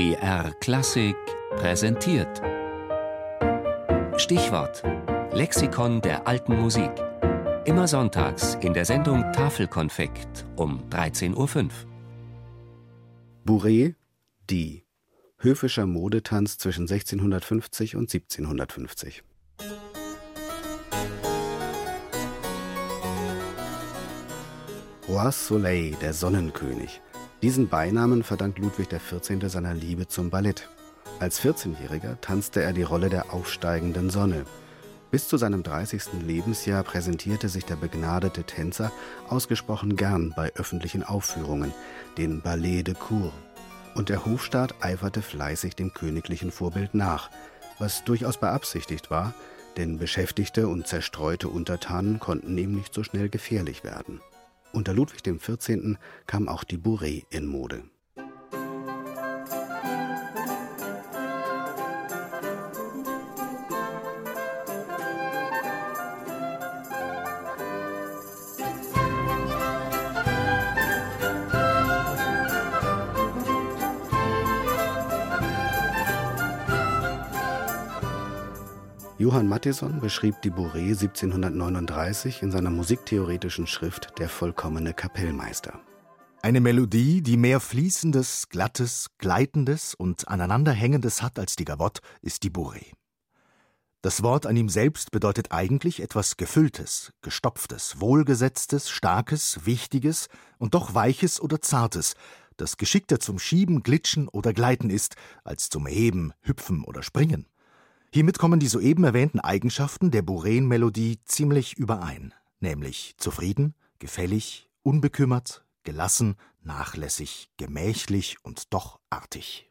BR Klassik präsentiert. Stichwort: Lexikon der alten Musik. Immer sonntags in der Sendung Tafelkonfekt um 13.05 Uhr. Bourrée, die. Höfischer Modetanz zwischen 1650 und 1750. Roi Soleil, der Sonnenkönig. Diesen Beinamen verdankt Ludwig XIV. seiner Liebe zum Ballett. Als 14-Jähriger tanzte er die Rolle der aufsteigenden Sonne. Bis zu seinem 30. Lebensjahr präsentierte sich der begnadete Tänzer ausgesprochen gern bei öffentlichen Aufführungen, den Ballet de Cour. Und der Hofstaat eiferte fleißig dem königlichen Vorbild nach, was durchaus beabsichtigt war, denn beschäftigte und zerstreute Untertanen konnten ihm nicht so schnell gefährlich werden. Unter Ludwig XIV. kam auch die Bourrée in Mode. Johann Mattheson beschrieb die Bourrée 1739 in seiner musiktheoretischen Schrift Der vollkommene Kapellmeister. Eine Melodie, die mehr Fließendes, Glattes, Gleitendes und Aneinanderhängendes hat als die Gavotte, ist die Bourrée. Das Wort an ihm selbst bedeutet eigentlich etwas Gefülltes, Gestopftes, Wohlgesetztes, Starkes, Wichtiges und doch Weiches oder Zartes, das geschickter zum Schieben, Glitschen oder Gleiten ist, als zum Heben, Hüpfen oder Springen. Hiermit kommen die soeben erwähnten Eigenschaften der Bourreen-Melodie ziemlich überein, nämlich zufrieden, gefällig, unbekümmert, gelassen, nachlässig, gemächlich und doch artig.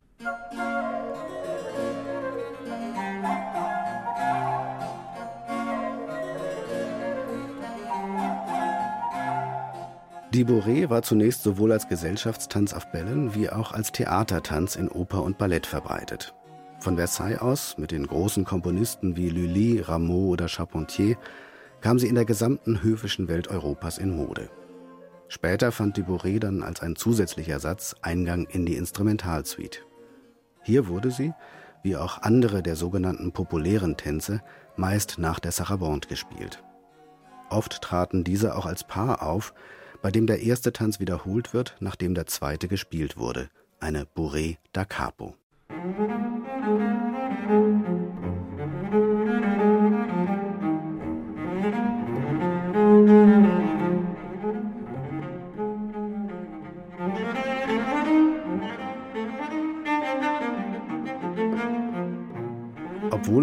Die Bourrée war zunächst sowohl als Gesellschaftstanz auf Bällen wie auch als Theatertanz in Oper und Ballett verbreitet. Von Versailles aus, mit den großen Komponisten wie Lully, Rameau oder Charpentier, kam sie in der gesamten höfischen Welt Europas in Mode. Später fand die Bourrée dann als ein zusätzlicher Satz Eingang in die Instrumentalsuite. Hier wurde sie, wie auch andere der sogenannten populären Tänze, meist nach der Sarabande gespielt. Oft traten diese auch als Paar auf, bei dem der erste Tanz wiederholt wird, nachdem der zweite gespielt wurde, eine Bourrée da Capo. Obwohl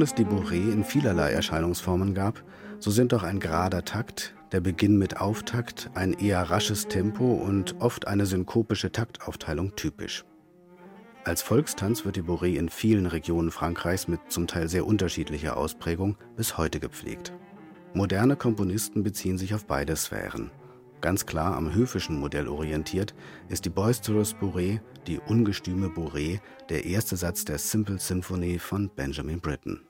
es die Bourrée in vielerlei Erscheinungsformen gab, so sind doch ein gerader Takt, der Beginn mit Auftakt, ein eher rasches Tempo und oft eine synkopische Taktaufteilung typisch. Als Volkstanz wird die Bourrée in vielen Regionen Frankreichs mit zum Teil sehr unterschiedlicher Ausprägung bis heute gepflegt. Moderne Komponisten beziehen sich auf beide Sphären. Ganz klar am höfischen Modell orientiert ist die Boisterous Bourrée, die ungestüme Bourrée, der erste Satz der Simple Symphony von Benjamin Britten.